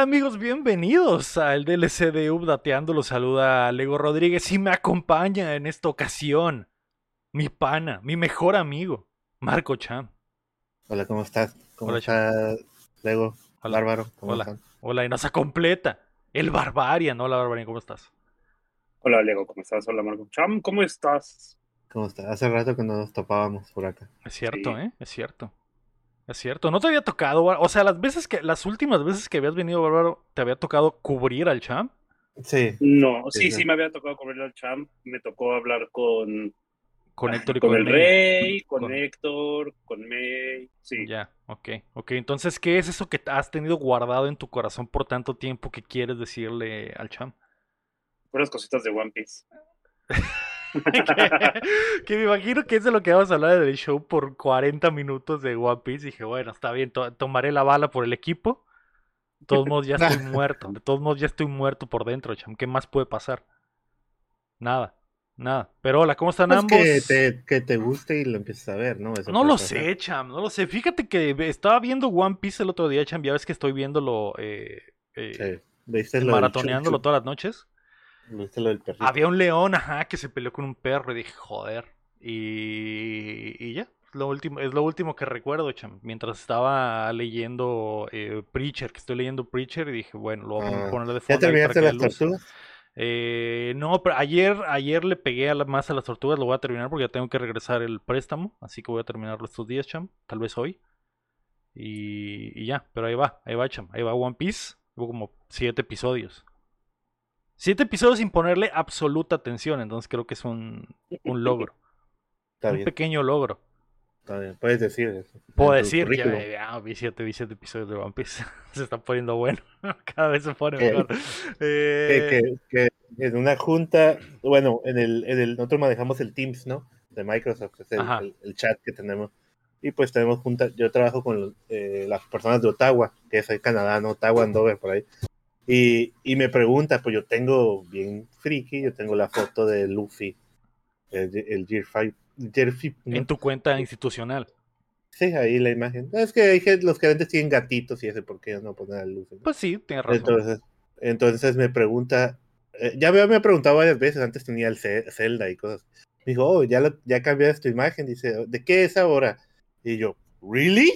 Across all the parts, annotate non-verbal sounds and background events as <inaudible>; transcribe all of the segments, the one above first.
¿Qué tal amigos? Bienvenidos al DLC de Updateando. Los saluda Lego Rodríguez y me acompaña en esta ocasión mi pana, mi mejor amigo, Marco Cham. Hola, ¿cómo estás? ¿Cómo Hola, estás, Lego? Hola. Bárbaro, ¿cómo Hola. están? Hola, y nos completa el Barbarian. Hola Barbarian, ¿cómo estás? Hola, Lego, ¿cómo estás? Hola, Marco. Cham, ¿cómo estás? ¿Cómo estás? Hace rato que no nos topábamos por acá. Es cierto, Sí. ¿eh? Es cierto. Es cierto. No te había tocado, o sea, las veces que, las últimas veces que habías venido, Bárbaro, te había tocado cubrir al Cham. Sí, No, sí, Sí, me había tocado cubrir al Cham. Me tocó hablar con, Con Héctor y con con, el May. Rey, con, Con- Héctor, con May. Sí, Ya, ok, ok. Entonces, ¿qué es eso que has tenido guardado en tu corazón por tanto tiempo que quieres decirle al Cham? puras cositas de One Piece. <laughs> que, <laughs> que me imagino que es de lo que vamos a hablar del show por 40 minutos de One Piece. Dije, bueno, está bien, to- tomaré la bala por el equipo. De todos modos, ya estoy <laughs> muerto. De todos modos, ya estoy muerto por dentro, Cham. ¿Qué más puede pasar? Nada, nada. Pero hola, ¿cómo están Pues ambos? que te, que te guste y lo empieces a ver, ¿no? Eso No lo pasar. sé, Cham, no lo sé. Fíjate que estaba viendo One Piece el otro día, Cham. Ya ves que estoy viéndolo, eh, eh, Sí. ¿Viste lo del maratoneándolo todas las noches. Había un león, ajá, que se peleó con un perro y dije, joder. Y, y ya, es lo último, es lo último que recuerdo, cham. Mientras estaba leyendo eh, Preacher, que estoy leyendo Preacher, y dije, bueno, lo voy a Ah, poner de ¿Ya fondo para terminaste las tortugas? Eh, no, pero ayer, ayer le pegué a la- más a las tortugas, lo voy a terminar porque ya tengo que regresar el préstamo, así que voy a terminarlo estos días, cham, tal vez hoy. Y, y ya, pero ahí va, ahí va, cham, ahí va One Piece, hubo como siete episodios. Siete episodios sin ponerle absoluta atención, entonces creo que es un, un <laughs> logro, Está un bien, pequeño logro. está bien. Puedes decir eso. Puedo decir, ya, currículum. ya, vi siete, vi siete episodios de One Piece, <laughs> se está poniendo bueno, <laughs> cada vez se pone Que- mejor. Que, Eh, que- que en una junta, bueno, en el, en el, nosotros manejamos el Teams, ¿no? De Microsoft, que es el, Ajá. el- el chat que tenemos. Y pues tenemos junta, yo trabajo con eh, las personas de Ottawa, que es el Canadá, ¿no? Ottawa, Andover, por ahí. Y, y me pregunta, pues yo tengo bien friki, yo tengo la foto de Luffy, el, el Gear 5, Gear 5, ¿no? en tu cuenta institucional. Sí, ahí la imagen. Es que hay gente- los gerentes tienen gatitos y ese, ¿por qué no poner a Luffy? no? Pues sí, tienes razón. Entonces, entonces me pregunta, eh, ya me, me ha preguntado varias veces, antes tenía el Zelda y cosas. Me dijo, oh, ya, lo- ya cambiaste tu imagen, dice, ¿de qué es ahora? Y yo, ¿really?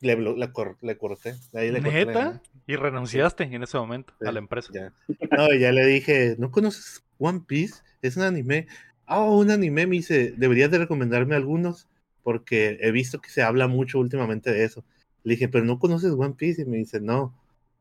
Le, corté. Ahí le corté, ¿Neta? Y renunciaste en ese momento a la empresa. Ya. No, y ya le dije, ¿no conoces One Piece? Es un anime. Ah, un anime, me dice, deberías de recomendarme algunos, porque he visto que se habla mucho últimamente de eso. Le dije, pero no conoces One Piece, y me dice, no,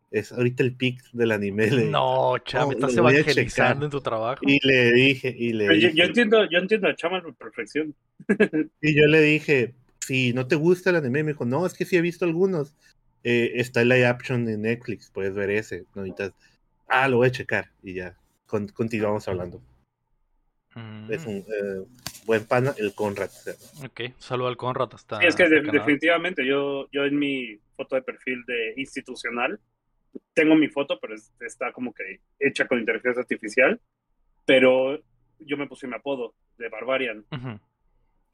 es ahorita el pic del anime. Le No, cham, Oh, estás evangelizando checar. en tu trabajo. Y le dije, y le yo, dije, yo entiendo, yo entiendo a Cham a perfección. <laughs> y yo le dije, si no te gusta el anime, me dijo, no, es que sí he visto algunos. Eh, está el live action en Netflix, puedes ver ese. ¿no? Y entonces, ah, lo voy a checar. Y ya, con- continuamos hablando. Mm, Es un eh, buen pana, el Conrad. Ok, saludo al Conrad hasta. Sí, es que hasta de- definitivamente yo, yo en mi foto de perfil de institucional tengo mi foto, pero es- está como que hecha con inteligencia artificial. Pero yo me puse mi apodo de Barbarian. Ujú.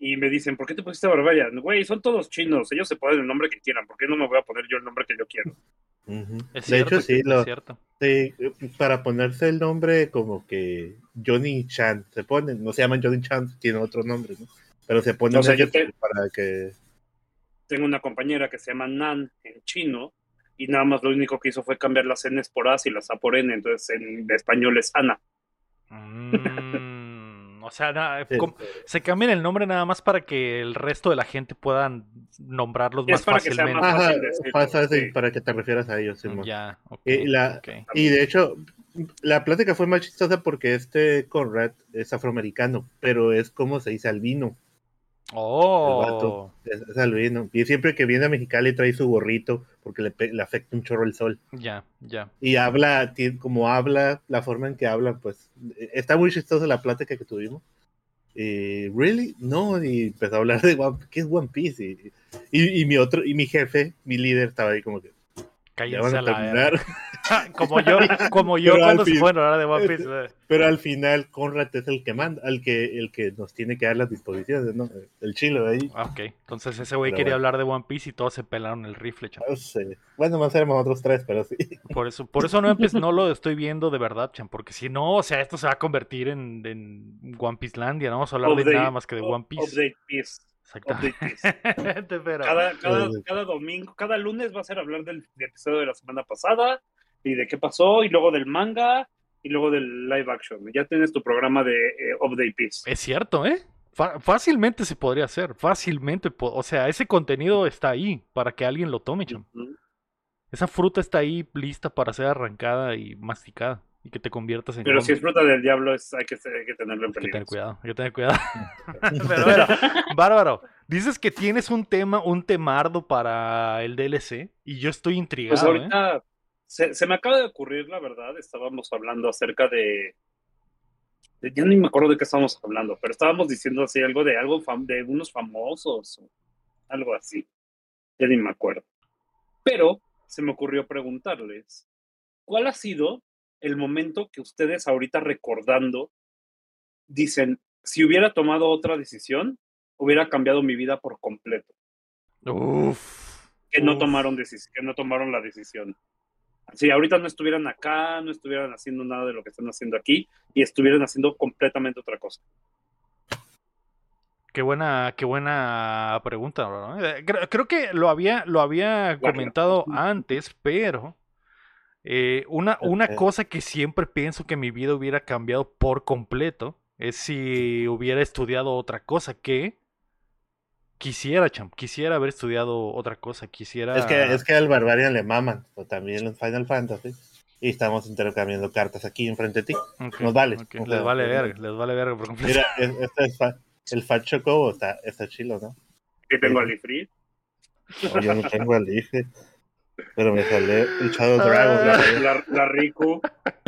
Y me dicen, ¿por qué te pusiste Barbarian? Güey, son todos chinos, ellos se ponen el nombre que quieran, ¿por qué no me voy a poner yo el nombre que yo quiero? Es De cierto, hecho, sí, es lo, cierto. sí, para ponerse el nombre como que Johnny Chan, se ponen, no se llaman Johnny Chan, tiene otro nombre, ¿no? Pero se ponen O sea, yo ese te- para que... Tengo una compañera que se llama Nan en chino y nada más lo único que hizo fue cambiar las N's por A's y las A por N, entonces en español es Ana. Mm, o sea, na- Sí, se cambian el nombre nada más para que el resto de la gente puedan nombrarlos Es más para que sea fácilmente. más Ajá, fácil decirlo, pasa así, sí. para que te refieras a ellos, Simón. Ya, Y la-. Y de hecho, la plática fue más chistosa porque este Conrad es afroamericano, pero es como se dice albino. Oh, vato. Albino. Y siempre que viene a Mexicali trae su gorrito porque le, le afecta un chorro el sol. ya, ya. Y habla, como habla, la forma en que habla, pues eh, está muy chistosa la plática que tuvimos. ¿really? No, y empezó a hablar de One, ¿qué es One Piece? Y, y, y mi otro, y mi jefe, mi líder, estaba ahí como que, ya Cállense van a a la terminar. <laughs> como <laughs> yo, como yo Pero al cuando se fue a hablar de One Piece. eh. Pero al final Conrad es el que manda, el que, el que nos tiene que dar las disposiciones, ¿no? El chilo de ahí. Ah, Ok, entonces ese güey quería bueno. hablar de One Piece y todos se pelaron el rifle, cham. No sé. Bueno, más éramos otros tres, pero sí. Por eso, por eso no, no lo estoy viendo de verdad, cham, porque si no, o sea, esto se va a convertir en, en One Piece Landia, no vamos a hablar de nada más que de One Piece. Update Piece. Exactamente. <laughs> Cada, cada, Sí. cada domingo, cada lunes va a ser hablar del, del episodio de la semana pasada y de qué pasó, y luego del manga, y luego del live action. Ya tienes tu programa de eh, Update Piece. Es cierto, ¿eh? Fácilmente se podría hacer, fácilmente. po- O sea, ese contenido está ahí para que alguien lo tome. Ujú. Esa fruta está ahí lista para ser arrancada y masticada y que te conviertas en Pero hombre. si es fruta del diablo, es, hay, que, hay que tenerlo en Hay que tener peligro. cuidado, hay que tener cuidado. <laughs> <laughs> Pero bueno, Bárbaro, dices que tienes un tema, un temardo para el DLC y yo estoy intrigado, Pues ¿eh? Se, se me acaba de ocurrir, la verdad, estábamos hablando acerca de, de- ya ni me acuerdo de qué estábamos hablando, pero estábamos diciendo así algo de algo fam- de unos famosos, o algo así. Ya ni me acuerdo. Pero se me ocurrió preguntarles, ¿cuál ha sido el momento que ustedes ahorita recordando dicen, si hubiera tomado otra decisión, hubiera cambiado mi vida por completo? Uf. que no uf. tomaron que no tomaron la decisión. Si ahorita no estuvieran acá, no estuvieran haciendo nada de lo que están haciendo aquí y estuvieran haciendo completamente otra cosa. Qué buena, qué buena pregunta, ¿no? Eh, Creo, creo que lo había, lo había Bueno. comentado antes, pero eh, una, una Ok. cosa que siempre pienso que mi vida hubiera cambiado por completo es si hubiera estudiado otra cosa que quisiera, champ, quisiera haber estudiado otra cosa, quisiera... Es que, es que al Barbarian le maman, o también en Final Fantasy. Y estamos intercambiando cartas aquí enfrente de ti. Nos vale. Les vale pues, verga, les vale verga por completo. Mira, <laughs> es- este es fa- el Fat Chocobo está, está chilo, ¿no? Que tengo al Ifrit. No, yo no tengo al dije. Pero me salió el Shadow Dragon. La, ¿verdad? la, la Riku.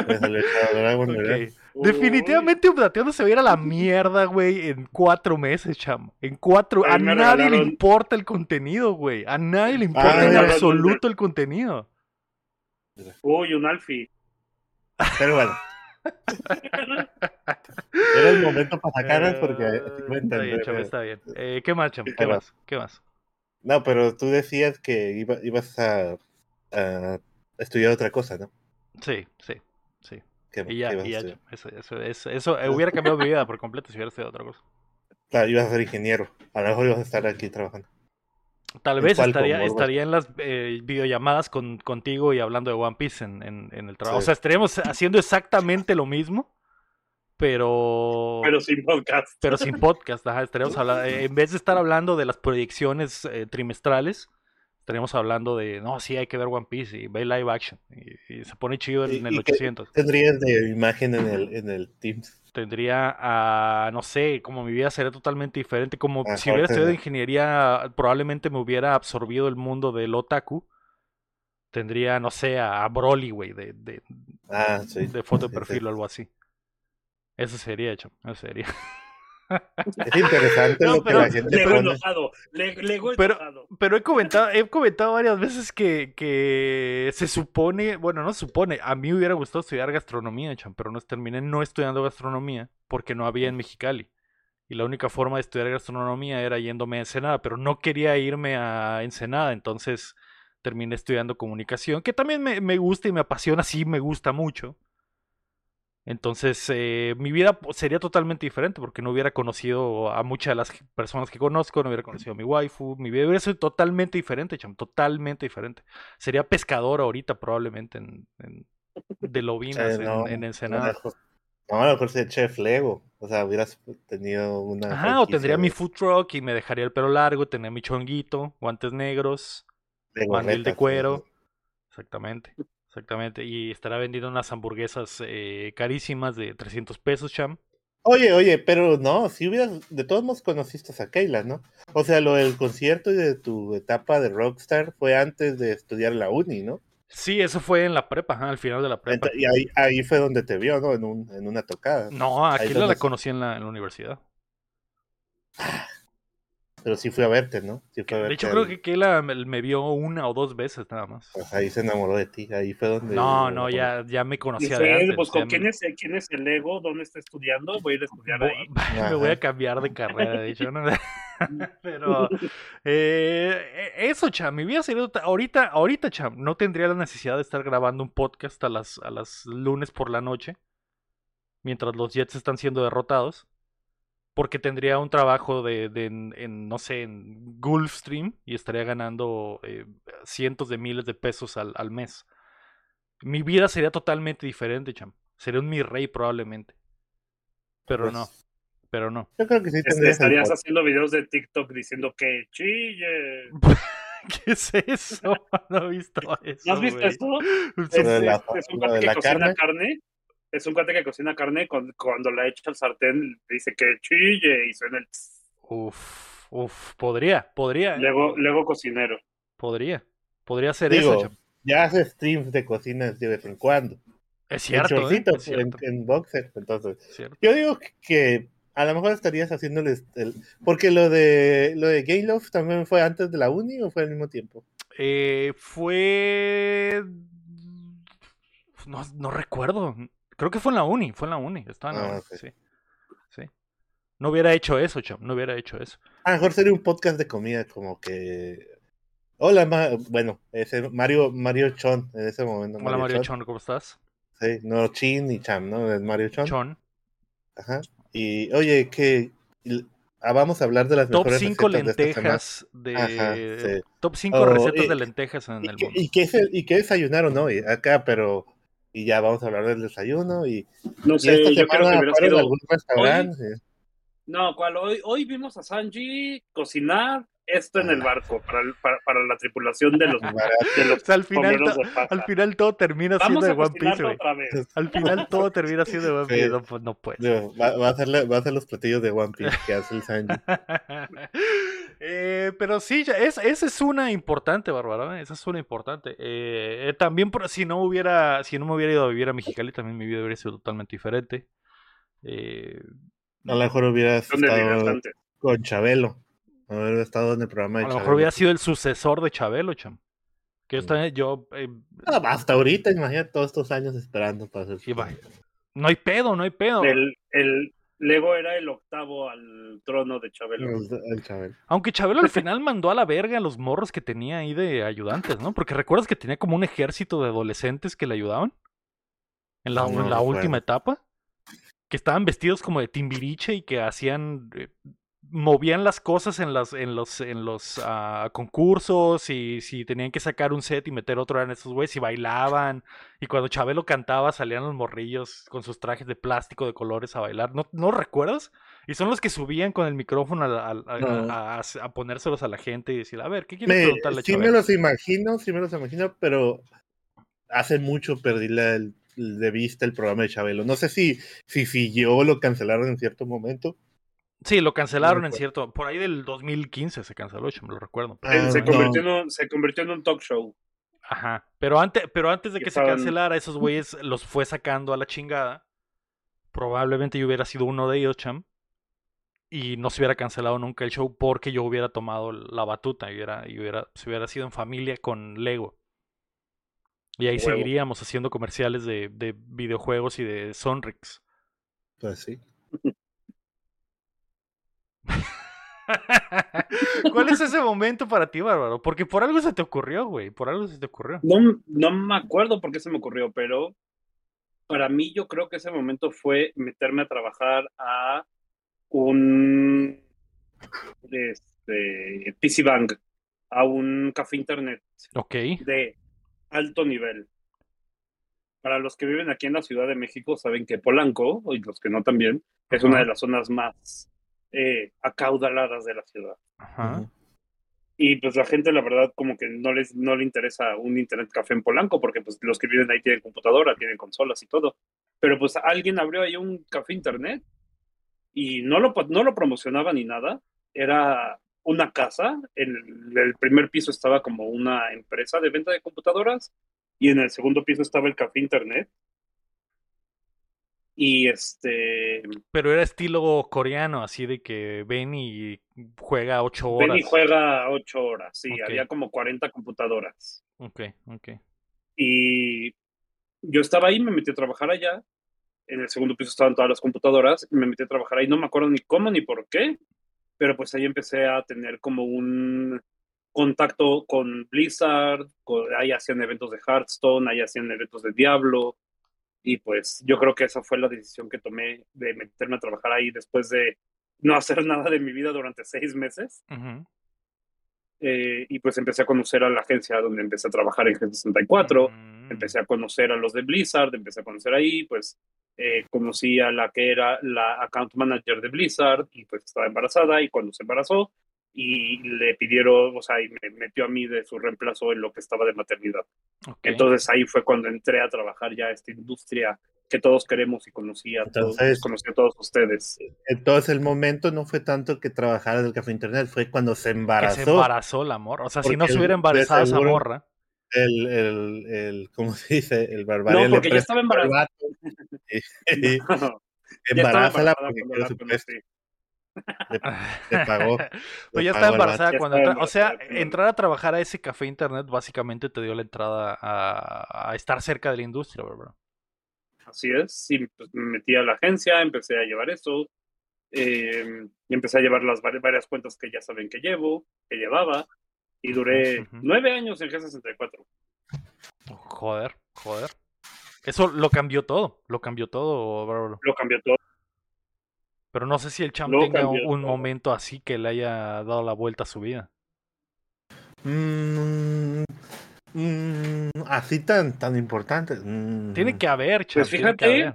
Me salió el Shadow Dragon, ¿verdad? Ok. Definitivamente Updateando se va a ir a la mierda, güey, en cuatro meses, chamo. En cuatro. A nadie le importa el contenido, güey. A nadie le importa Ah, en absoluto el contenido. Uy, un Alfie. Pero bueno. <laughs> Era el momento para sacarlas porque Eh, me Está bien, chamo, entendí. está bien. Eh, ¿Qué más, chamo? ¿Qué más? ¿Qué más? No, pero tú decías que iba- ibas a, a estudiar otra cosa, ¿no? Sí, sí, sí. ¿Qué- Y ya, qué y ya. Eso, eso, eso, eso, eh, hubiera cambiado mi vida por completo si hubiera estudiado otra cosa. Claro, ibas a ser ingeniero. A lo mejor ibas a estar aquí trabajando. Tal ¿En vez estaría, estaría en las eh, videollamadas con, contigo y hablando de One Piece en, en, en el trabajo. O sea, estaríamos haciendo exactamente lo mismo, pero... Pero sin podcast. pero sin podcast, ajá, estaríamos hablando, eh, en vez de estar hablando de las proyecciones eh, trimestrales, estaríamos hablando de, no, sí, hay que ver One Piece y ve live action. Y, y se pone chido ¿Y- en el y qué- 800. Tendrías de imagen en el, en el Teams. Tendría a, no sé, como mi vida sería totalmente diferente, como Ajá, si hubiera estudiado ingeniería, probablemente me hubiera absorbido el mundo del otaku. Tendría, no sé, a, a Broly, güey, de, de, Ah, sí. de foto de Sí, sí. perfil o algo así. Eso sería, hecho, eso sería. Es interesante No, lo que pero- la gente Lego pone. enojado. Le- Lego Pero- enojado. Pero he comentado, he comentado varias veces que, que se supone, bueno, no se supone, a mí me hubiera gustado estudiar gastronomía, chan, pero no terminé no estudiando gastronomía porque no había en Mexicali. Y la única forma de estudiar gastronomía era yéndome a Ensenada, pero no quería irme a Ensenada, entonces terminé estudiando comunicación, que también me, me gusta y me apasiona, sí me gusta mucho. Entonces, eh, mi vida pues, sería totalmente diferente porque no hubiera conocido a muchas de las personas que conozco, no hubiera conocido a mi waifu, mi vida hubiera sido totalmente diferente, cham, totalmente diferente. Sería pescador ahorita probablemente en, en- de lobinas Eh, no, en, en Ensenada. no, a lo mejor ser chef Lego. O sea, hubieras tenido una. Ajá, o tendría mi food truck y me dejaría el pelo largo, tendría mi chonguito, guantes negros, mandil de cuero. Exactamente, exactamente. Y estará vendiendo unas hamburguesas eh, carísimas de 300 pesos, cham. Oye, oye, pero no, si hubieras, de todos modos conociste a Keila, ¿no? O sea, lo del concierto y de tu etapa de rockstar fue antes de estudiar la uni, ¿no? Sí, eso fue en la prepa, al final de la prepa. Y ahí, ahí fue donde te vio, ¿no? En, un, en una tocada. No, aquí la, la conocí en la, en la universidad. Pero sí fui a verte, ¿no? Sí fui a De hecho, al- creo que Kayla me me vio una o dos veces nada más. pues ahí se enamoró de ti, ahí fue donde... No, no, ya, ya me conocía de antes. pues, ya ¿con me- quién es, quién es el ego? ¿Dónde está estudiando? Voy a ir a estudiar ahí. <laughs> Me voy a cambiar de carrera, de hecho, ¿no? <laughs> Pero <laughs> eh, eso, Cham, mi vida sería ahorita, ahorita, Cham, no tendría la necesidad de estar grabando un podcast a las, a las lunes por la noche, mientras los Jets están siendo derrotados, porque tendría un trabajo de, de en, en, no sé, en Gulfstream y estaría ganando eh, cientos de miles de pesos al, al mes. Mi vida sería totalmente diferente, Cham. Sería un mi rey probablemente. Pero Pues, no, pero no. Yo creo que sí Este, estarías haciendo videos de TikTok diciendo que chille. <laughs> ¿Qué es eso? <laughs> No he visto eso. ¿No has visto güey. esto? Es, la- es un cuate que la cocina carne. carne. Es un cuate que cocina carne. Cuando, cuando la echa al sartén, dice que chille y suena el. tss. Uf, uf, podría, podría, ¿eh? Luego, luego cocinero. podría, podría ser Digo, eso, cham. ya hace streams de cocinas de vez en cuando. Es cierto, en ¿eh? Es cierto, en, en boxer, entonces. es cierto. Yo digo que a lo mejor estarías haciéndoles el... Porque lo de lo de Game Love también fue antes de la uni o fue al mismo tiempo. Eh, fue... No, no recuerdo. Creo que fue en la uni, fue en la uni. Estaba en la Ah, uni, sí. Sí. No hubiera hecho eso, cham. No hubiera hecho eso. A lo mejor sería un podcast de comida, como que. Hola, Ma- bueno, ese Mario, Mario Chon en ese momento. Hola Mario Chon, ¿cómo estás? Sí, no Chin ni Cham, ¿no? Es Mario Chon. Chon. Ajá. Y oye, que ah, vamos a hablar de las Top mejores 5 recetas de esta semana. lentejas de... Ajá, sí. Top 5 Oh, recetas y- de lentejas en ¿Y el mundo. y qué y desayunaron hoy? Acá, pero. Y ya vamos a hablar del desayuno. Y, No y sé, esta yo creo que sido. algún restaurante. No, ¿cuál? Hoy, hoy vimos a Sanji cocinar esto en el barco para, el- para, para la tripulación de los, de los O sea, al final, to- de al final todo termina siendo Vamos de a One Piece, otra vez. Al final <laughs> todo termina siendo de One Piece. Sí. No, pues no puede. Va, va a hacer, la- va a hacer los platillos de One Piece que hace el Sanji. <laughs> Eh, pero sí, ya, es, esa es una importante, Bárbara. ¿eh? Esa es una importante. Eh, eh, también, por- si no hubiera, si no me hubiera ido a vivir a Mexicali, también mi vida hubiera sido totalmente diferente. Eh, A lo mejor hubieras ¿Dónde vivías estado con Chabelo. Haber estado en el programa a de lo mejor Chabelo. hubiera sido el sucesor de Chabelo, cham. Que Sí. yo eh, Ah, hasta ahorita, imagínate todos estos años esperando para hacer. No hay pedo, no hay pedo. El, el Lego era el octavo al trono de Chabelo. El, el Chabelo. Aunque Chabelo al <laughs> final mandó a la verga a los morros que tenía ahí de ayudantes, ¿no? Porque recuerdas que tenía como un ejército de adolescentes que le ayudaban en la, No, en no la recuerdo. última etapa. Que estaban vestidos como de timbiriche y que hacían. eh, movían las cosas en, las, en los, en los ah, concursos y si tenían que sacar un set y meter otro eran esos güeyes y bailaban. Y cuando Chabelo cantaba salían los morrillos con sus trajes de plástico de colores a bailar. ¿No, ¿no recuerdas? Y son los que subían con el micrófono a, a- a- a- ponérselos a la gente y decir, a ver, ¿qué quieres Me, preguntarle a sí me los imagino, sí me los imagino, pero hace mucho perdí la- el- de vista el programa de Chabelo. No sé si, si siguió o lo cancelaron en cierto momento. Sí, lo cancelaron en recuerdo. cierto. Por ahí del 2015 se canceló, yo me lo recuerdo. Ah, se, no. convirtió en un, se convirtió en un talk show. Ajá. Pero antes, pero antes de que se estaban- cancelara, esos güeyes los fue sacando a la chingada. Probablemente yo hubiera sido uno de ellos, cham. Y no se hubiera cancelado nunca el show porque yo hubiera tomado la batuta y hubiera, y hubiera, se hubiera sido en familia con Lego. Y ahí Huevo. seguiríamos haciendo comerciales de, de videojuegos y de Sonrix. Pues sí. <laughs> ¿Cuál es ese momento para ti, Bárbaro? Porque por algo se te ocurrió, güey. Por algo se te ocurrió. No, no me acuerdo por qué se me ocurrió, pero para mí yo creo que ese momento fue meterme a trabajar a un este, PC Bank, a un café internet Ok. de alto nivel. Para los que viven aquí en la Ciudad de México, saben que Polanco, y los que no también, es una de las zonas más eh, acaudaladas de la ciudad. Ajá. Y pues la gente, la verdad, como que no les no le interesa un internet café en Polanco, porque pues los que viven ahí tienen computadora, tienen consolas y todo. Pero pues alguien abrió ahí un café internet y no lo, no lo promocionaba ni nada. Era una casa, en el primer piso estaba como una empresa de venta de computadoras y en el segundo piso estaba el café internet. Y este. Pero era estilo coreano, así de que ven y juega ocho horas. Ven y juega ocho horas, sí, había como 40 computadoras. Ok, ok. Y yo estaba ahí, me metí a trabajar allá. En el segundo piso estaban todas las computadoras y me metí a trabajar ahí. No me acuerdo ni cómo ni por qué, pero pues ahí empecé a tener como un contacto con Blizzard. con- ahí hacían eventos de Hearthstone, ahí hacían eventos de Diablo. Y pues yo creo que esa fue la decisión que tomé de meterme a trabajar ahí después de no hacer <laughs> nada de mi vida durante seis meses. Eh, y pues empecé a conocer a la agencia donde empecé a trabajar en G64 Mm. empecé a conocer a los de Blizzard, empecé a conocer ahí, pues eh, conocí a la que era la account manager de Blizzard y pues estaba embarazada y cuando se embarazó y le pidieron, o sea, y me metió a mí de su reemplazo en lo que estaba de maternidad. Entonces ahí fue cuando entré a trabajar ya esta industria que todos queremos y conocí a, todos, conocí a todos ustedes. Entonces el momento no fue tanto que trabajara del café internet, fue cuando se que embarazó. se embarazó la morra. O sea, si no se hubiera embarazado esa morra. El, el, el, ¿cómo se dice? El barbarian No, porque ya estaba embarazada. <laughs> <laughs> estaba Embarázala porque Le <laughs> pagó. Pues ya estaba pagó embarazada cuando entra- O sea, entrar a trabajar a ese café internet básicamente te dio la entrada a, a estar cerca de la industria, ¿verdad? Así es, y pues, me metí a la agencia, empecé a llevar eso, eh, y empecé a llevar las vari- varias cuentas que ya saben que llevo, que llevaba, y duré nueve años en G64. Joder, joder. Eso lo cambió todo, lo cambió todo. Lo cambió todo. Pero no sé si el champ tenga cambió un momento así que le haya dado la vuelta a su vida. Mm, mm, así tan, tan importante. Mm, Tiene que haber, champ. Pues que fíjate. haber.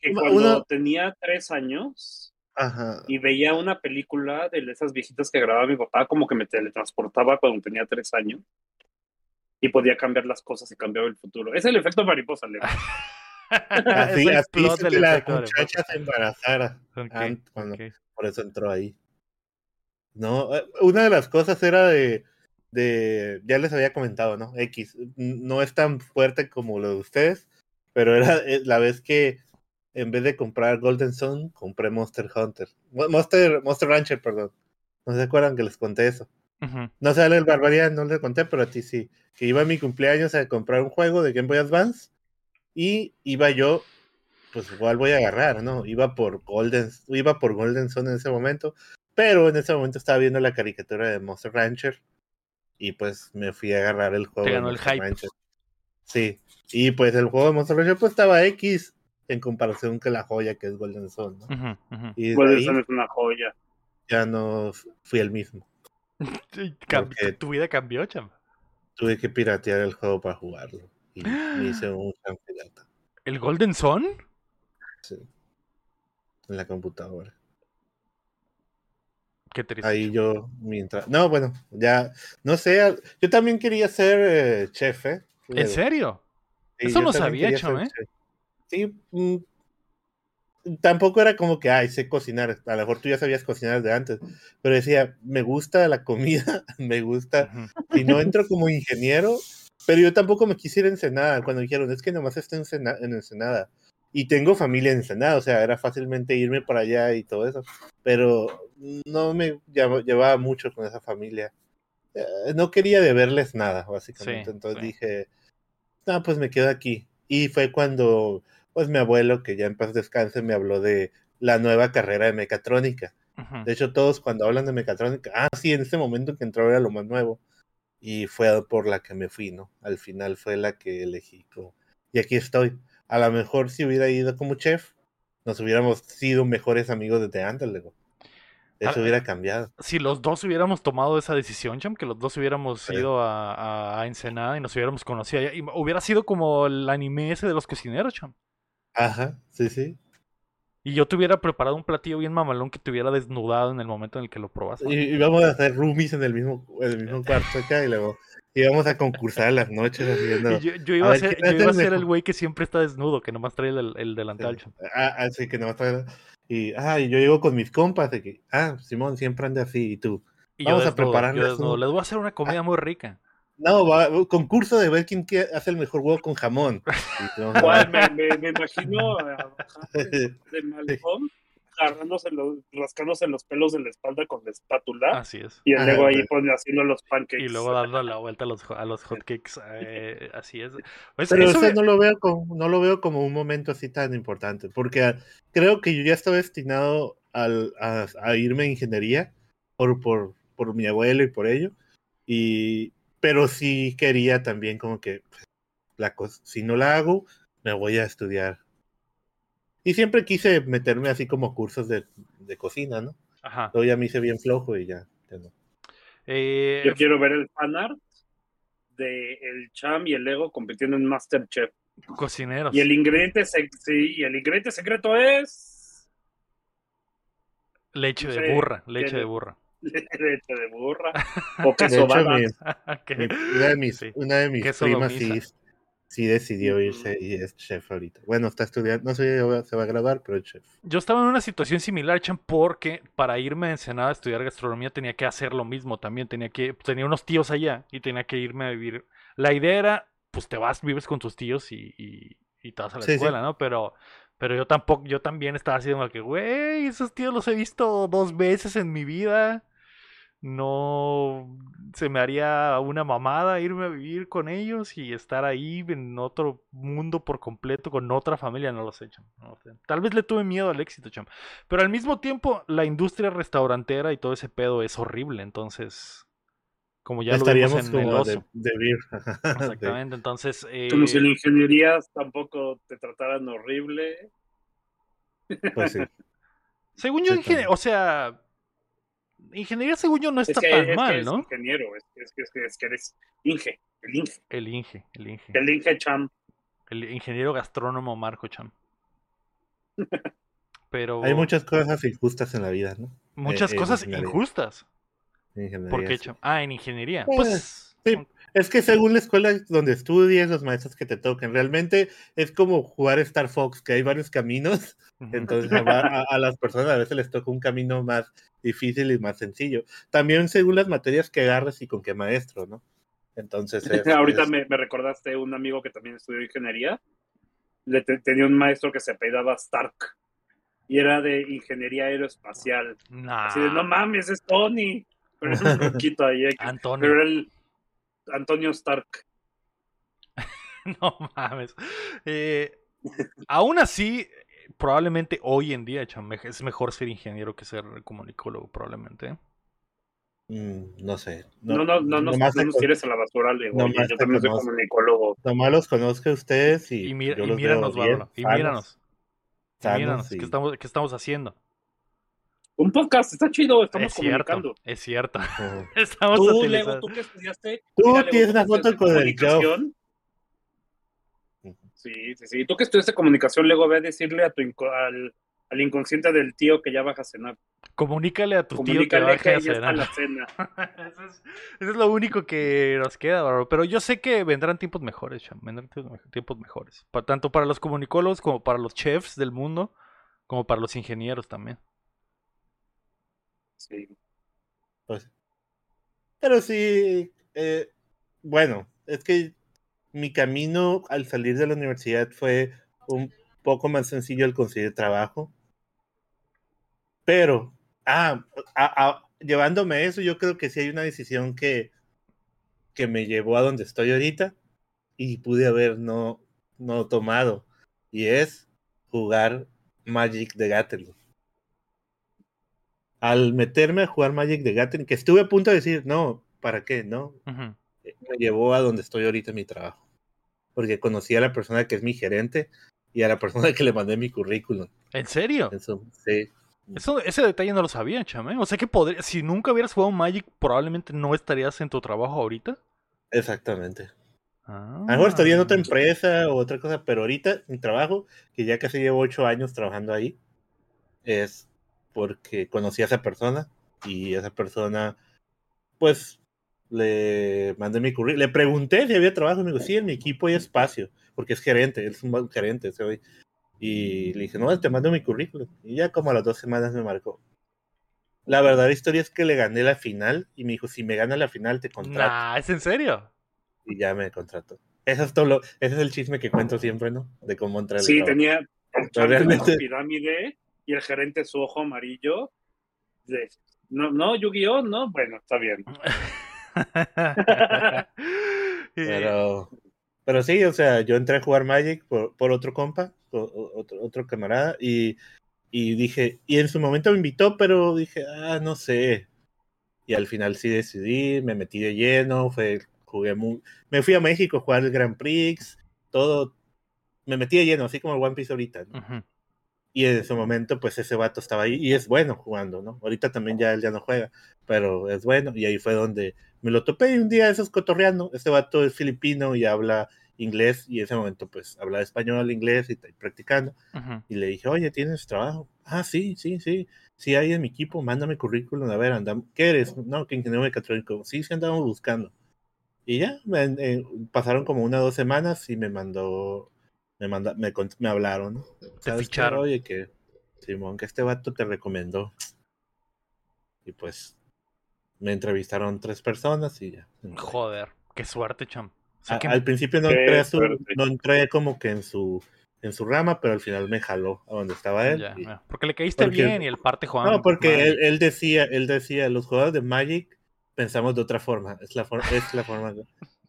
Que cuando una- tenía tres años Ajá. y veía una película de esas viejitas que grababa mi papá, como que me teletransportaba cuando tenía tres años. Y podía cambiar las cosas y cambiaba el futuro. Es el efecto mariposa, Leo. <laughs> Así, Ese así hizo del que la muchacha se embarazara. Cuando- ok. Por eso entró ahí. No, eh, una de las cosas era de, de, ya les había comentado, ¿no? X, no es tan fuerte como lo de ustedes, pero era eh, la vez que en vez de comprar Golden Sun, compré Monster Hunter. Mo- Monster, Monster Rancher, perdón. ¿No se acuerdan que les conté eso? No sale el Barbarian, no le conté, pero a ti sí. Que iba a mi cumpleaños a comprar un juego de Game Boy Advance y iba yo, pues igual voy a agarrar, ¿no? Iba por Golden, iba por Golden Sun en ese momento, pero en ese momento estaba viendo la caricatura de Monster Rancher y pues me fui a agarrar el juego. Te de ganó el Monster hype. Rancher. Sí, y pues el juego de Monster Rancher pues estaba X en comparación que la joya que es Golden Sun, ¿no? Y Golden Sun es una joya. ya no fui el mismo. <laughs> Tu vida cambió, champ. Tuve que piratear el juego para jugarlo. Y me hice un pirata ¿El Golden Sun? sí, en la computadora. Qué triste. Ahí yo, mientras. No, bueno, ya. No sé. Yo también quería ser eh, chef, ¿eh? ¿En serio? Sí, Eso no sabía, ser ¿eh? chef. Sí. mm, tampoco era como que, ay, sé cocinar. A lo mejor tú ya sabías cocinar de antes. Pero decía, me gusta la comida, <laughs> me gusta. Ujú. Y no entro como ingeniero, pero yo tampoco me quisiera en Ensenada. Cuando dijeron, es que nomás está en Ensenada, en Ensenada. Y tengo familia en Ensenada, o sea, era fácilmente irme para allá y todo eso. Pero no me llevaba mucho con esa familia. Eh, no quería deberles nada, básicamente. Sí, Entonces sí. dije, no, pues me quedo aquí. Y fue cuando, pues mi abuelo, que ya en paz descanse, me habló de la nueva carrera de mecatrónica. De hecho, todos cuando hablan de mecatrónica, ah, sí, en ese momento que entró era lo más nuevo. Y fue por la que me fui, ¿no? Al final fue la que elegí. como- Y aquí estoy. A lo mejor si hubiera ido como chef, nos hubiéramos sido mejores amigos desde antes, luego. Eso Ah, hubiera cambiado. Si los dos hubiéramos tomado esa decisión, champ, que los dos hubiéramos Sí. ido a, a- a Ensenada y nos hubiéramos conocido allá, y hubiera sido como el anime ese de los cocineros, champ. Ajá, sí, sí. Y yo te hubiera preparado un platillo bien mamalón que te hubiera desnudado en el momento en el que lo probas. Y, y vamos a hacer roomies en el mismo, en el mismo cuarto acá y luego íbamos a concursar las noches haciendo. Y yo, yo iba a, ser, ¿quién yo iba a ser el güey que siempre está desnudo, que nomás trae el, el delantal, champ. Ah, así que no está. Y, ah, y yo llego con mis compas de que, ah, Simón siempre anda así y tú. Y Vamos yo a desnudo, yo prepararles desnudo. un- Les voy a hacer una comida muy rica. No, va, concurso de ver quién que- hace el mejor huevo con jamón. Dar- me, me, me imagino a <laughs> de Malcolm agarrándose los, rascándose los pelos de la espalda con la espátula Así es. y Ah, Lego ahí pone haciendo los pancakes. Y luego dando la vuelta a los, a los hotcakes. eh, <laughs> así es. Pues Pero eso ese de- no lo veo como, no lo veo como un momento así tan importante, porque ah, creo que yo ya estaba destinado al- a, a irme a ingeniería por, por, por mi abuelo y por ello. Y, pero sí quería también como que pues, la cosa, si no la hago, me voy a estudiar. Y siempre quise meterme así como cursos de, de cocina, ¿no? Ajá. Luego ya me hice bien flojo y ya. ya no. Eh, Yo quiero ver el fanart de el Cham y el Lego compitiendo en Masterchef. cocineros. Y el ingrediente sí, y el ingrediente secreto es Leche no de burra. ¿qué Leche le- de burra. Leche de burra <laughs> o De queso hecho, baba. mi- Que- Mi- una de mis, Sí. una de mis Queso primas sí, sí decidió irse y es chef ahorita. Bueno, está estudiando, no sé si se va a graduar, pero es chef. Yo estaba en una situación similar, Chan, porque para irme a Ensenada a estudiar gastronomía tenía que hacer lo mismo también. Tenía que, tenía unos tíos allá y tenía que irme a vivir. La idea era, pues te vas, vives con tus tíos y, y, y te vas a la Sí, sí. escuela, ¿no? Pero, pero yo tampoco, yo también estaba haciendo que, güey, esos tíos los he visto dos veces en mi vida. No se me haría una mamada irme a vivir con ellos y estar ahí en otro mundo por completo con otra familia, no lo sé, cham. no lo sé. Tal vez le tuve miedo al éxito, cham. Pero al mismo tiempo, la industria restaurantera y todo ese pedo es horrible, entonces, como ya lo vemos Estaríamos en el como de, oso. de beer. <laughs> Exactamente, entonces, eh, Como si la ingeniería tampoco te trataran horrible. Pues sí. según yo, o sea, ingeniería según yo no Es está que, tan es que mal, eres ¿no? ingeniero, es, es que- es que- es que eres Inge, el Inge, El Inge, el Inge, el Inge Cham. el ingeniero gastrónomo Marco Cham. <laughs> Pero Hay muchas cosas injustas en la vida, ¿no? muchas eh, en cosas ingeniería. injustas. En ingeniería, ¿Por qué, sí. Cham? Ah, en ingeniería. Pues, Pues, sí. Es que según la escuela donde estudies, los maestros que te toquen, realmente es como jugar Star Fox, que hay varios caminos, <laughs> entonces a, las personas a veces les toca un camino más difícil y más sencillo. También según las materias que agarres y con qué maestro, ¿no? Entonces es, Ahorita es- me, me recordaste un amigo que también estudió ingeniería. Le te- tenía un maestro que se apellidaba Stark y era de ingeniería aeroespacial. Nah, Así de, no mames, es Tony. Pero era un <laughs> poquito ahí. eh, Antonio. Pero era el Antonio Stark. <laughs> No mames. Eh, aún así, probablemente hoy en día, Cham, es mejor ser ingeniero que ser comunicólogo, probablemente. mm, no sé. No, no, no, no, nos- nomás no nos con- tires a la basura, le digo, yo también soy conozco. comunicólogo. nomás los conozco a ustedes y, Y, mira- yo y los míranos, veo bien. Y sanos, míranos. Y míranos. ¿Qué estamos, qué estamos haciendo? Un podcast, está chido, estamos es cierto. comunicando. Es cierto. <laughs> Estamos Tú, Lego, utilizando. tú que estudiaste. Tú mira, Lego, tienes tú una que foto con el comunicación. Sí, sí, sí. Tú que estudiaste comunicación, luego ve a decirle a tu inco- al, al inconsciente del tío que ya baja a cenar. Comunícale a tu tío que Comunícale baje que a ya está cenar. la <laughs> cena. eso, es, eso es lo único que nos queda, Bárbaro. Pero yo sé que vendrán tiempos mejores, Cham. Vendrán tiempos mej- tiempos mejores. Tanto para los comunicólogos como para los chefs del mundo, como para los ingenieros también. Pues, pero sí, eh, bueno, es que mi camino al salir de la universidad fue un poco más sencillo al conseguir trabajo. Pero, ah, llevándome eso, yo creo que sí hay una decisión que, que me llevó a donde estoy ahorita y pude haber no, no tomado. Y es jugar Magic de Gathering. Al meterme a jugar Magic de Gathering, que estuve a punto de decir, no, ¿para qué? No, me llevó a donde estoy ahorita en mi trabajo. Porque conocí a la persona que es mi gerente y a la <laughs> persona que le mandé mi currículum. ¿En serio? Eso, sí. Eso, ese detalle no lo sabía, Cham. ¿eh? O sea que podría, si nunca hubieras jugado Magic, probablemente no estarías en tu trabajo ahorita. Exactamente. Ah. A lo mejor estaría en otra empresa o otra cosa, pero ahorita mi trabajo, que ya casi llevo ocho años trabajando ahí, es porque conocí a esa persona y esa persona, pues, le mandé mi currículum. Le pregunté si había trabajo y me dijo, sí, en mi equipo hay espacio, porque es gerente, él es un buen gerente ese güey. Y le dije, no, te mando mi currículum. Y ya como a las dos semanas me marcó. La verdadera historia es que le gané la final y me dijo, si me gana la final te contrato. Nah, ¿es en serio? y ya me contrató. Eso es todo lo, ese es el chisme que cuento siempre, ¿no? De cómo entré al Sí, trabajo. tenía Pero realmente- pirámide y el gerente su ojo amarillo. De, no, no, Yu-Gi-Oh, no, bueno, está bien. <laughs> <laughs> Pero, pero sí, o sea, yo entré a jugar Magic por, por otro compa, otro, otro camarada, y, y dije, y en su momento me invitó, pero dije, ah, no sé. Y al final sí decidí, me metí de lleno, fue, jugué muy, me fui a México a jugar el Grand Prix, todo, me metí de lleno, así como el One Piece ahorita. ¿no? Y en ese momento, pues ese vato estaba ahí y es bueno jugando, ¿no? Ahorita también ya él ya no juega, pero es bueno. Y ahí fue donde me lo topé y un día esos cotorreando. Este vato es filipino y habla inglés y en ese momento, pues hablaba español, inglés y, y practicando. Ujú. Y le dije, oye, ¿tienes trabajo? Ah, sí, sí, sí. Sí, hay en mi equipo, mándame currículum. A ver, andamos. ¿Qué eres? No, que ingeniero mecatrónico. Sí, sí, andamos buscando. Y ya, me- eh, pasaron como una o dos semanas y me mandó, me, manda, me, me hablaron. ¿no? ¿Sabes qué? ficharon. Oye, que Simón, que este vato te recomendó. Y pues me entrevistaron tres personas y ya. Joder, qué suerte, cham. O sea, A- que- al principio no entré, su- no entré como que en su en su rama, pero al final me jaló a donde estaba él. ya, y- ya. Porque le caíste porque- bien y el parte jugando. No, porque él decía, él decía, los jugadores de Magic pensamos de otra forma. Es la, for- es la forma.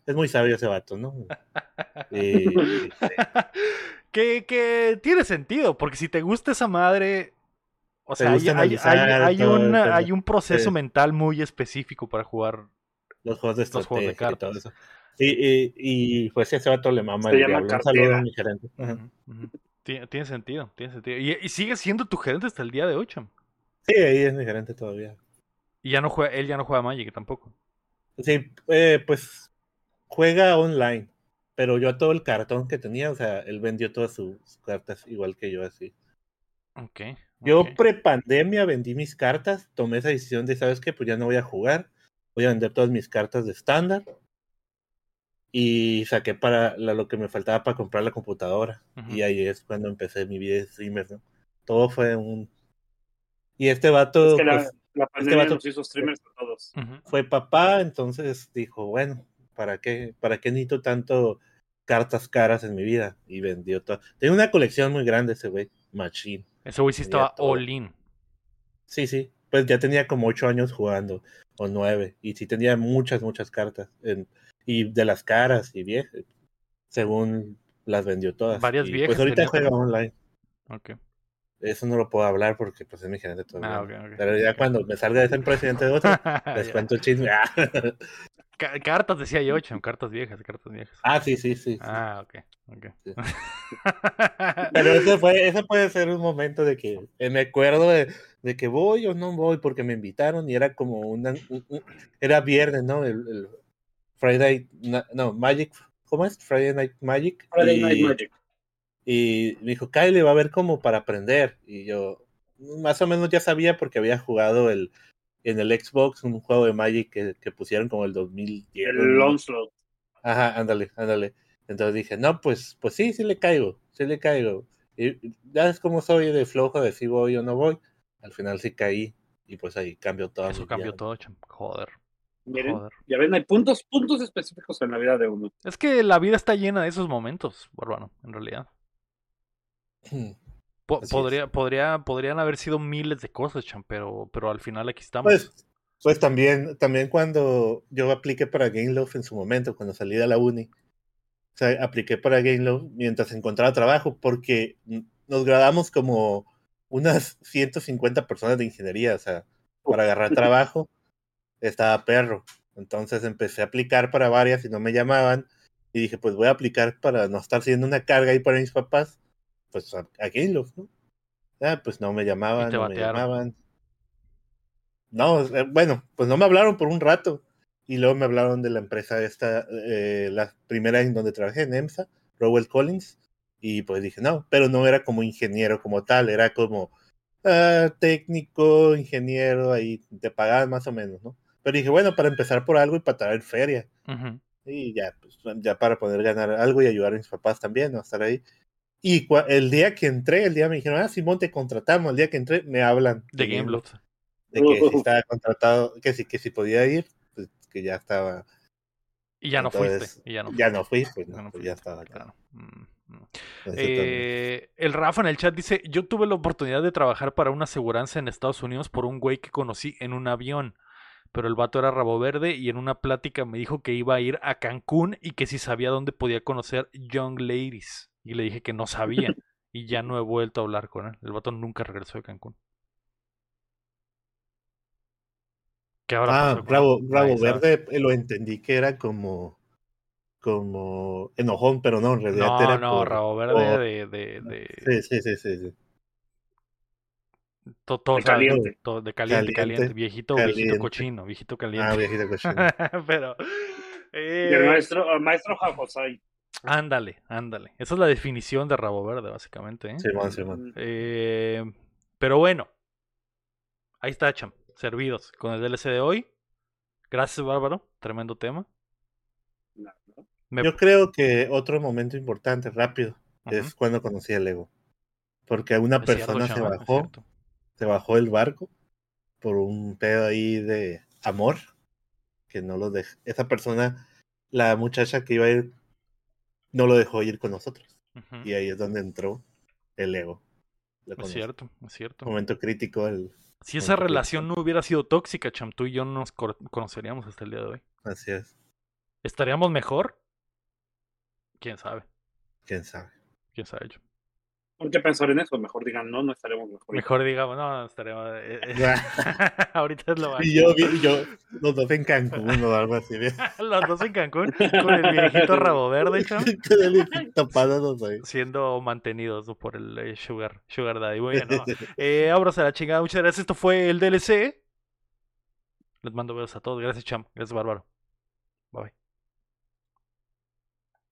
Es muy sabio ese vato, ¿no? <laughs> Y- y- que, que tiene sentido, porque si te gusta esa madre. O Te sea, hay, hay- analizar hay- hay el un proceso Sí. mental muy específico para jugar. los juegos de Los juegos de y todo cartas. eso. Sí, y, y pues ese vato le mama Se el llama. Un saludo a mi gerente. Tiene, tiene sentido, tiene sentido. Y, y sigue siendo tu gerente hasta el día de hoy, cham. Sí, ahí es mi gerente todavía. Y ya no juega, él ya no juega Magic tampoco. Sí, eh, pues juega online, pero yo a todo el cartón que tenía, o sea, él vendió todas sus cartas igual que yo así. Ok. Yo ok. pre-pandemia vendí mis cartas, tomé esa decisión de, ¿sabes qué? Pues ya no voy a jugar, voy a vender todas mis cartas de estándar y saqué para la- lo que me faltaba para comprar la computadora. Ujú. Y ahí es cuando empecé mi vida de streamer, ¿no? Todo fue un... Y este vato Es que la, pues, la pandemia vato- nos hizo streamers a todos. Fue papá, entonces dijo, bueno, ¿para qué, ¿para qué necesito tanto cartas caras en mi vida? Y vendió todo. Tenía una colección muy grande ese güey, Machine. Ese güey sí estaba todo. all in. Sí, sí, pues ya tenía como ocho años jugando, o nueve, y sí tenía muchas, muchas cartas, en- y de las caras y viejas, según las vendió todas. Varias Y, viejas Pues ahorita juega online. Ok. Eso no lo puedo hablar porque pues es mi gerente todavía. Ah, ok, ok. Pero ya cuando me salga de ser presidente de otro, <laughs> les cuento el chisme. <laughs> Ca- Cartas decía yo, cham, cartas viejas, cartas viejas. ah, sí, sí, sí. sí. Ah, ok, ok. Sí. <laughs> Pero ese, fue, ese puede ser un momento de que eh, me acuerdo de, de que voy o no voy porque me invitaron y era como una, un- un- era viernes, ¿no? El, el Friday, no, Magic, ¿cómo es? Friday Night Magic. Friday y, Night Magic. y me dijo, Kyle, va a ver como para aprender. Y yo, más o menos ya sabía porque había jugado el, en el Xbox un juego de Magic que, que pusieron como el 2010. El Onslaught. Ajá, ándale, ándale. Entonces dije, no, pues, pues sí, sí le caigo, sí le caigo. Y ya es como soy de flojo de si voy o no voy. Al final sí caí y pues ahí cambió todo. Eso cambió vida. todo. Joder, Miren, joder. ya ven, hay puntos, puntos específicos en la vida de uno. Es que la vida está llena de esos momentos, Bárbaro, en realidad. <clears throat> Po- podría, podría, podrían haber sido miles de cosas, cham, pero, pero al final aquí estamos. Pues, pues también, también cuando yo apliqué para GameLove en su momento, cuando salí de la uni, o sea, apliqué para GameLove mientras encontraba trabajo, porque nos graduamos como unas 150 personas de ingeniería, o sea, para agarrar trabajo estaba perro. Entonces empecé a aplicar para varias y no me llamaban. Y dije, pues voy a aplicar para no estar siendo una carga ahí para mis papás, pues a, a ¿no? Ah, pues no me llamaban, no me llamaban. No, eh, bueno, pues no me hablaron por un rato. Y luego me hablaron de la empresa esta, eh, la primera en donde trabajé, en EMSA, Rowell Collins. Y pues dije, no, pero no era como ingeniero como tal, era como ah, técnico, ingeniero, ahí te pagaban más o menos, ¿no? Pero dije, bueno, para empezar por algo y para traer feria. Y ya, pues, ya para poder ganar algo y ayudar a mis papás también, ¿no? Estar ahí. Y el día que entré, el día me dijeron, ah, Simón, te contratamos. El día que entré, me hablan De Gameloft. de que si estaba contratado, que si, que si podía ir, pues que ya estaba. Y ya no Entonces, fuiste. Y ya no, Ya no fui, pues no, Ya no pues ya fuiste, estaba acá. claro. Eh, el Rafa en el chat dice, yo tuve la oportunidad de trabajar para una aseguranza en Estados Unidos por un güey que conocí en un avión, pero el vato era rabo verde y en una plática me dijo que iba a ir a Cancún y que si sabía dónde podía conocer young ladies. Y le dije que no sabía y ya no he vuelto a hablar con él. El vato nunca regresó de Cancún. ¿Qué habrá Ah, Nadie sabe. Verde eh, lo entendí que era como, como enojón, pero no, en realidad No, era no, por- rabo verde de, de, de, Sí, sí, sí, sí, sí. to- to- De o sea, caliente. to- de caliente, Caliente, caliente, viejito, viejito caliente. cochino, viejito Ah, caliente. viejito cochino. <laughs> Pero, Y el eh, maestro, el maestro Jajosai. Ándale, ándale. Esa es la definición de rabo verde, básicamente. ¿eh? Simón, Simón. Eh, pero bueno, ahí está, Cham. Servidos con el DLC de hoy. Gracias, Bárbaro. Tremendo tema. Me- Yo creo que otro momento importante, rápido, es cuando conocí el Lego. Porque una Es cierto, persona se Cham, bajó, se bajó el barco por un pedo ahí de amor, que no lo dejó. Esa persona, la muchacha que iba a ir, no lo dejó ir con nosotros. Y ahí es donde entró el Lego. Lo Es cierto, es cierto. Momento crítico, el, Si esa relación crítico. no hubiera sido tóxica, Cham, tú y yo no nos conoceríamos hasta el día de hoy. así es, ¿Estaríamos mejor? ¿Quién sabe? quién sabe. ¿Quién sabe? Cham? ¿Por qué pensar en eso? Mejor digan, no, no estaremos mejor. Mejor digamos, no, no estaríamos... eh, eh, <laughs> Ahorita es lo Y yo, vi- yo, los dos en Cancún o algo así, bien. <laughs> Los dos en Cancún con el viejito rabo verde, <laughs> tapados ahí. siendo mantenidos por el eh, Sugar, Sugar Daddy. Muy bien, ¿no? Eh, abros a la chingada. Muchas gracias. Esto fue el DLC. Les mando besos a todos. Gracias, Cham. Gracias, Bárbaro. Bye.